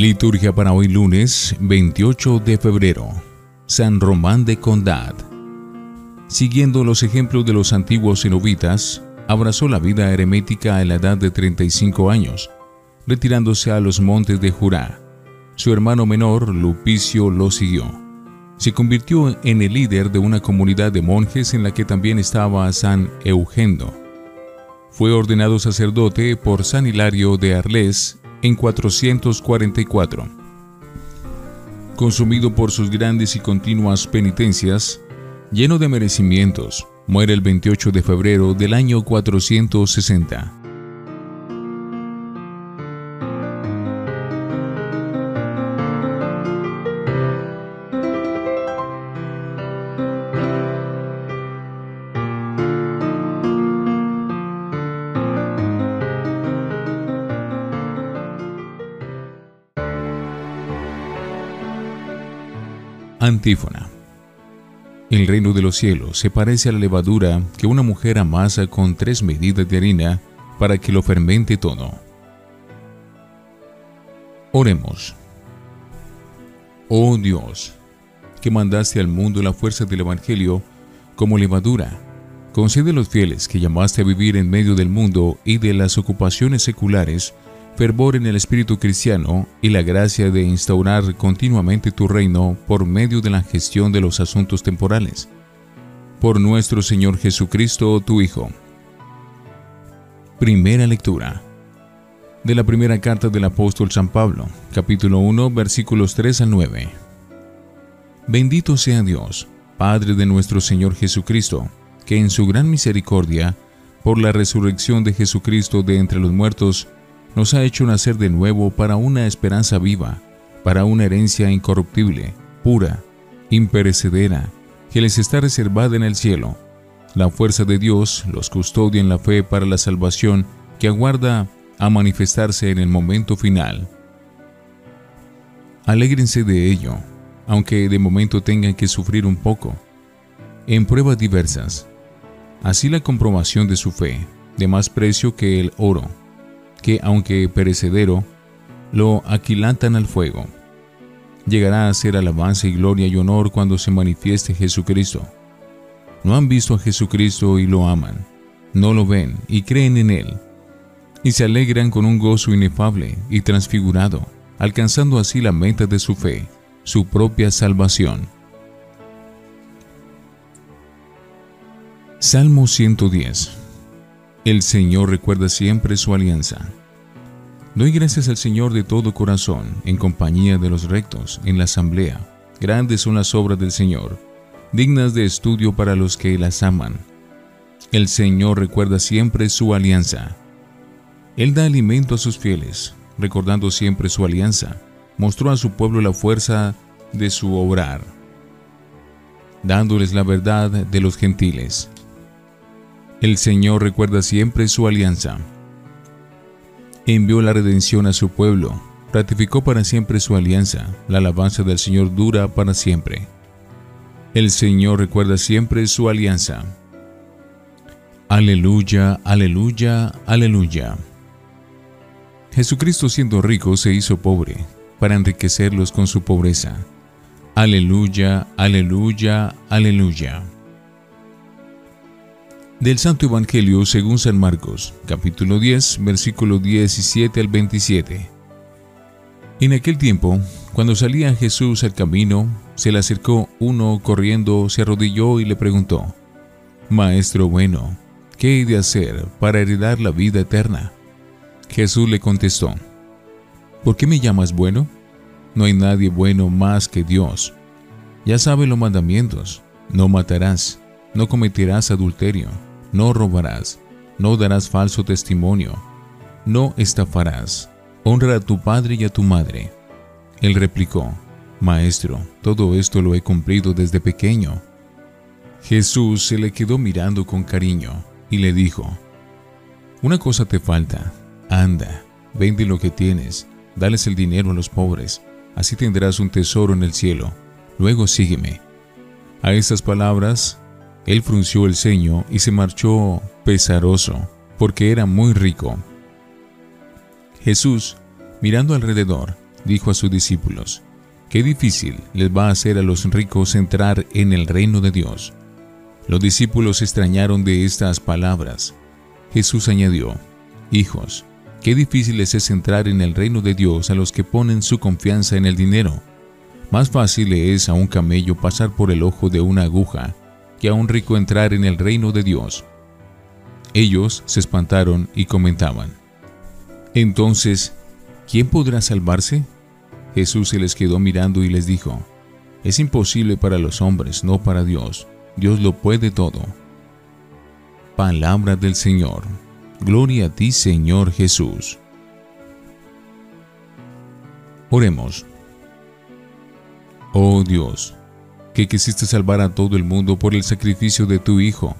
Liturgia para hoy lunes 28 de febrero. San Román de Condad. Siguiendo los ejemplos de los antiguos cenobitas, abrazó la vida eremética a la edad de 35 años, retirándose a los montes de Jurá. Su hermano menor, Lupicio, lo siguió. Se convirtió en el líder de una comunidad de monjes en la que también estaba San Eugendo. Fue ordenado sacerdote por San Hilario de Arles en 444. Consumido por sus grandes y continuas penitencias, lleno de merecimientos, muere el 28 de febrero del año 460. Antífona. El reino de los cielos se parece a la levadura que una mujer amasa con tres medidas de harina para que lo fermente todo. Oremos. Oh Dios, que mandaste al mundo la fuerza del Evangelio como levadura, concede a los fieles que llamaste a vivir en medio del mundo y de las ocupaciones seculares fervor en el espíritu cristiano y la gracia de instaurar continuamente tu reino por medio de la gestión de los asuntos temporales. Por nuestro Señor Jesucristo, tu Hijo. Primera lectura. De la primera carta del apóstol San Pablo, capítulo 1, versículos 3 al 9. Bendito sea Dios, Padre de nuestro Señor Jesucristo, que en su gran misericordia, por la resurrección de Jesucristo de entre los muertos, nos ha hecho nacer de nuevo para una esperanza viva, para una herencia incorruptible, pura, imperecedera, que les está reservada en el cielo. La fuerza de Dios los custodia en la fe para la salvación que aguarda a manifestarse en el momento final. Alégrense de ello, aunque de momento tengan que sufrir un poco, en pruebas diversas. Así la comprobación de su fe, de más precio que el oro, que, aunque perecedero, lo aquilantan al fuego. Llegará a ser alabanza y gloria y honor cuando se manifieste Jesucristo. No han visto a Jesucristo y lo aman, no lo ven y creen en Él, y se alegran con un gozo inefable y transfigurado, alcanzando así la meta de su fe, su propia salvación. Salmo 110 el Señor recuerda siempre su alianza. Doy gracias al Señor de todo corazón, en compañía de los rectos, en la asamblea. Grandes son las obras del Señor, dignas de estudio para los que las aman. El Señor recuerda siempre su alianza. Él da alimento a sus fieles, recordando siempre su alianza. Mostró a su pueblo la fuerza de su obrar, dándoles la verdad de los gentiles. El Señor recuerda siempre su alianza. Envió la redención a su pueblo, ratificó para siempre su alianza, la alabanza del Señor dura para siempre. El Señor recuerda siempre su alianza. Aleluya, aleluya, aleluya. Jesucristo siendo rico se hizo pobre, para enriquecerlos con su pobreza. Aleluya, aleluya, aleluya. Del Santo Evangelio según San Marcos, capítulo 10, versículo 17 al 27. En aquel tiempo, cuando salía Jesús al camino, se le acercó uno corriendo, se arrodilló y le preguntó, Maestro bueno, ¿qué he de hacer para heredar la vida eterna? Jesús le contestó, ¿por qué me llamas bueno? No hay nadie bueno más que Dios. Ya sabe los mandamientos, no matarás, no cometerás adulterio no robarás, no darás falso testimonio, no estafarás, honra a tu padre y a tu madre. Él replicó, Maestro, todo esto lo he cumplido desde pequeño. Jesús se le quedó mirando con cariño y le dijo, Una cosa te falta, anda, vende lo que tienes, dales el dinero a los pobres, así tendrás un tesoro en el cielo, luego sígueme. A estas palabras él frunció el ceño y se marchó pesaroso, porque era muy rico. Jesús, mirando alrededor, dijo a sus discípulos, Qué difícil les va a hacer a los ricos entrar en el reino de Dios. Los discípulos extrañaron de estas palabras. Jesús añadió, Hijos, qué difícil es entrar en el reino de Dios a los que ponen su confianza en el dinero. Más fácil es a un camello pasar por el ojo de una aguja que a un rico entrar en el reino de Dios. Ellos se espantaron y comentaban, Entonces, ¿quién podrá salvarse? Jesús se les quedó mirando y les dijo, Es imposible para los hombres, no para Dios. Dios lo puede todo. Palabra del Señor. Gloria a ti, Señor Jesús. Oremos. Oh Dios, que quisiste salvar a todo el mundo por el sacrificio de tu Hijo.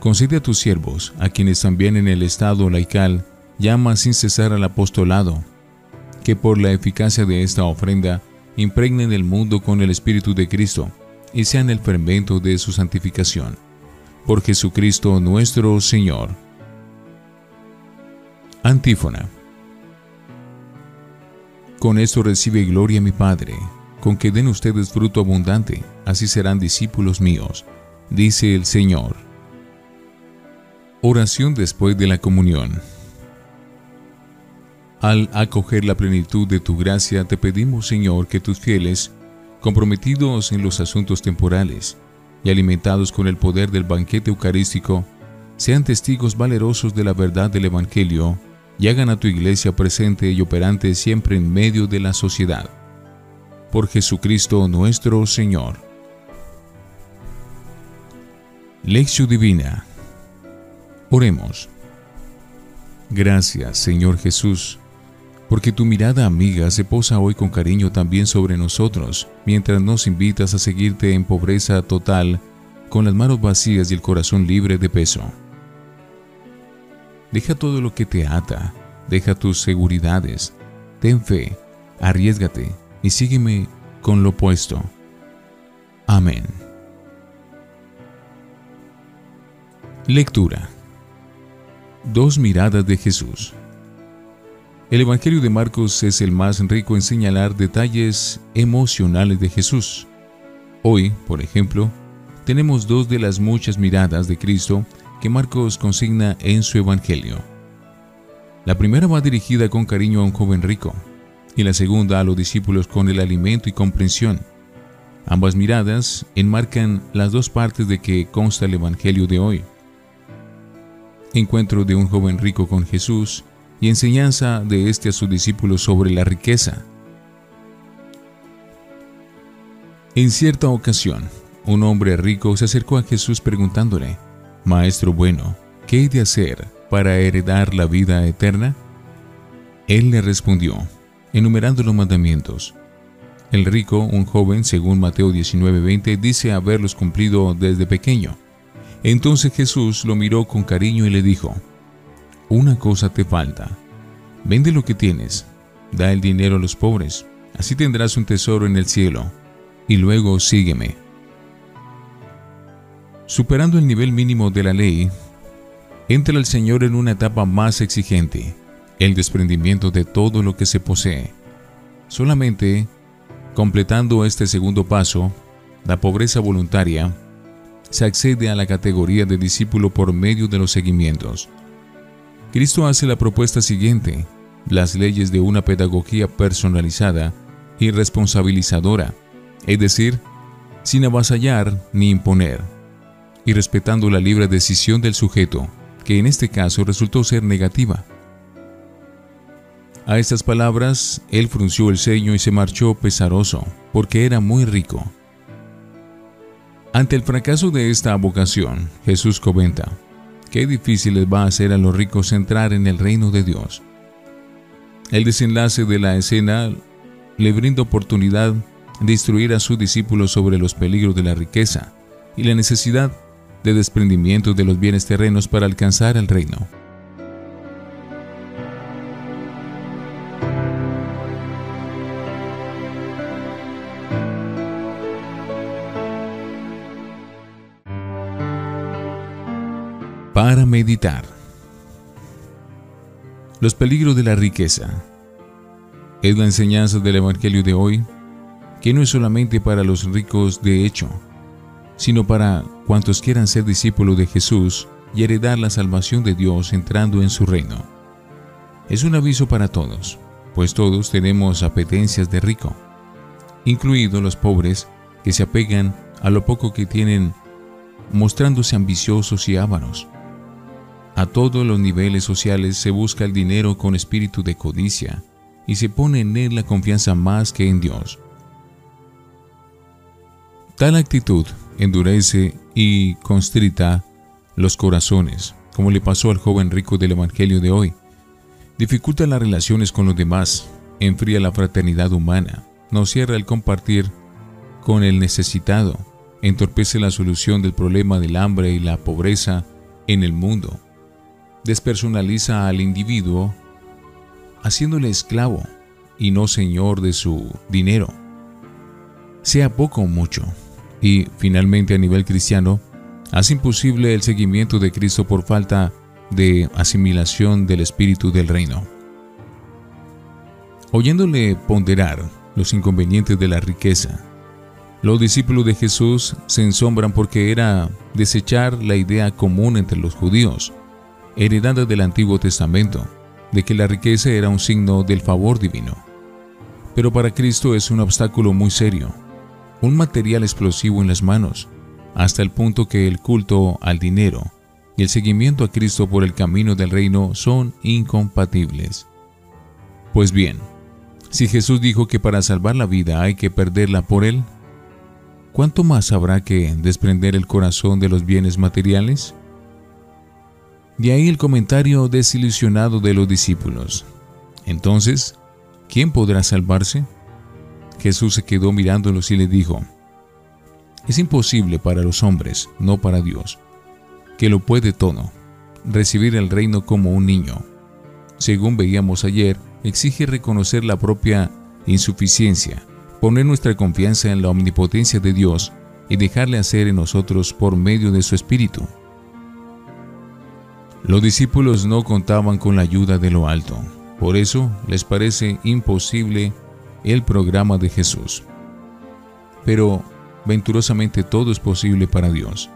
Concede a tus siervos, a quienes también en el estado laical llama sin cesar al apostolado, que por la eficacia de esta ofrenda impregnen el mundo con el Espíritu de Cristo y sean el fermento de su santificación. Por Jesucristo nuestro Señor. Antífona. Con esto recibe gloria mi Padre, con que den ustedes fruto abundante, así serán discípulos míos, dice el Señor. Oración después de la comunión. Al acoger la plenitud de tu gracia, te pedimos, Señor, que tus fieles, comprometidos en los asuntos temporales y alimentados con el poder del banquete eucarístico, sean testigos valerosos de la verdad del Evangelio y hagan a tu iglesia presente y operante siempre en medio de la sociedad. Por Jesucristo nuestro Señor. Lección Divina. Oremos. Gracias, Señor Jesús porque tu mirada amiga se posa hoy con cariño también sobre nosotros, mientras nos invitas a seguirte en pobreza total, con las manos vacías y el corazón libre de peso. Deja todo lo que te ata, deja tus seguridades, ten fe, arriesgate y sígueme con lo opuesto. Amén. Lectura. Dos miradas de Jesús. El Evangelio de Marcos es el más rico en señalar detalles emocionales de Jesús. Hoy, por ejemplo, tenemos dos de las muchas miradas de Cristo que Marcos consigna en su Evangelio. La primera va dirigida con cariño a un joven rico y la segunda a los discípulos con el alimento y comprensión. Ambas miradas enmarcan las dos partes de que consta el Evangelio de hoy. Encuentro de un joven rico con Jesús y enseñanza de este a sus discípulos sobre la riqueza. En cierta ocasión, un hombre rico se acercó a Jesús preguntándole, Maestro bueno, ¿qué he de hacer para heredar la vida eterna? Él le respondió, enumerando los mandamientos. El rico, un joven, según Mateo 19:20, dice haberlos cumplido desde pequeño. Entonces Jesús lo miró con cariño y le dijo, una cosa te falta. Vende lo que tienes, da el dinero a los pobres, así tendrás un tesoro en el cielo, y luego sígueme. Superando el nivel mínimo de la ley, entra el Señor en una etapa más exigente, el desprendimiento de todo lo que se posee. Solamente completando este segundo paso, la pobreza voluntaria, se accede a la categoría de discípulo por medio de los seguimientos. Cristo hace la propuesta siguiente, las leyes de una pedagogía personalizada y responsabilizadora, es decir, sin avasallar ni imponer, y respetando la libre decisión del sujeto, que en este caso resultó ser negativa. A estas palabras, él frunció el ceño y se marchó pesaroso, porque era muy rico. Ante el fracaso de esta vocación, Jesús comenta, Qué difícil les va a hacer a los ricos entrar en el reino de Dios. El desenlace de la escena le brinda oportunidad de instruir a sus discípulos sobre los peligros de la riqueza y la necesidad de desprendimiento de los bienes terrenos para alcanzar el reino. Para meditar. Los peligros de la riqueza. es la enseñanza del Evangelio de hoy, que no es solamente para los ricos de hecho, sino para cuantos quieran ser discípulos de Jesús y heredar la salvación de Dios entrando en su reino. Es un aviso para todos, pues todos tenemos apetencias de rico, incluidos los pobres que se apegan a lo poco que tienen, mostrándose ambiciosos y ávaros. A todos los niveles sociales se busca el dinero con espíritu de codicia y se pone en él la confianza más que en Dios. Tal actitud endurece y constrita los corazones, como le pasó al joven rico del Evangelio de hoy. Dificulta las relaciones con los demás, enfría la fraternidad humana, no cierra el compartir con el necesitado, entorpece la solución del problema del hambre y la pobreza en el mundo, despersonaliza al individuo, haciéndole esclavo y no señor de su dinero, sea poco o mucho, y finalmente a nivel cristiano, hace imposible el seguimiento de Cristo por falta de asimilación del espíritu del reino. Oyéndole ponderar los inconvenientes de la riqueza, los discípulos de Jesús se ensombran porque era desechar la idea común entre los judíos, heredada del Antiguo Testamento, de que la riqueza era un signo del favor divino. Pero para Cristo es un obstáculo muy serio, un material explosivo en las manos, hasta el punto que el culto al dinero y el seguimiento a Cristo por el camino del reino son incompatibles. Pues bien, si Jesús dijo que para salvar la vida hay que perderla por Él, ¿cuánto más habrá que desprender el corazón de los bienes materiales? De ahí el comentario desilusionado de los discípulos. Entonces, ¿quién podrá salvarse? Jesús se quedó mirándolos y le dijo, Es imposible para los hombres, no para Dios, que lo puede todo, recibir el reino como un niño. Según veíamos ayer, exige reconocer la propia insuficiencia, poner nuestra confianza en la omnipotencia de Dios y dejarle hacer en nosotros por medio de su Espíritu. Los discípulos no contaban con la ayuda de lo alto, por eso les parece imposible el programa de Jesús. Pero venturosamente todo es posible para Dios.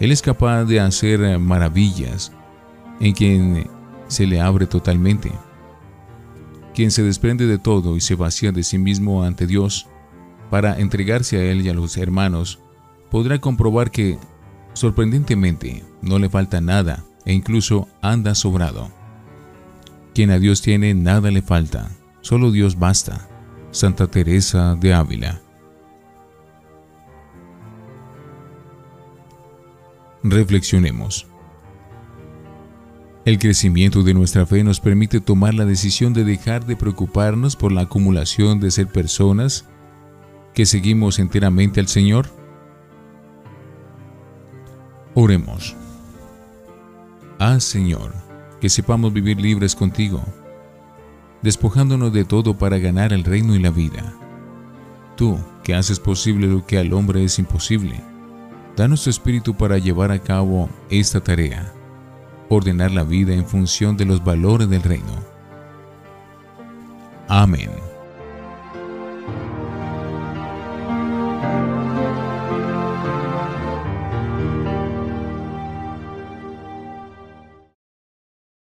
Él es capaz de hacer maravillas en quien se le abre totalmente. Quien se desprende de todo y se vacía de sí mismo ante Dios para entregarse a Él y a los hermanos, podrá comprobar que, sorprendentemente, no le falta nada e incluso anda sobrado. Quien a Dios tiene, nada le falta. Solo Dios basta. Santa Teresa de Ávila. Reflexionemos. El crecimiento de nuestra fe nos permite tomar la decisión de dejar de preocuparnos por la acumulación de ser personas que seguimos enteramente al Señor. Oremos. Ah Señor, que sepamos vivir libres contigo despojándonos de todo para ganar el reino y la vida. Tú, que haces posible lo que al hombre es imposible, danos tu espíritu para llevar a cabo esta tarea, ordenar la vida en función de los valores del reino. Amén.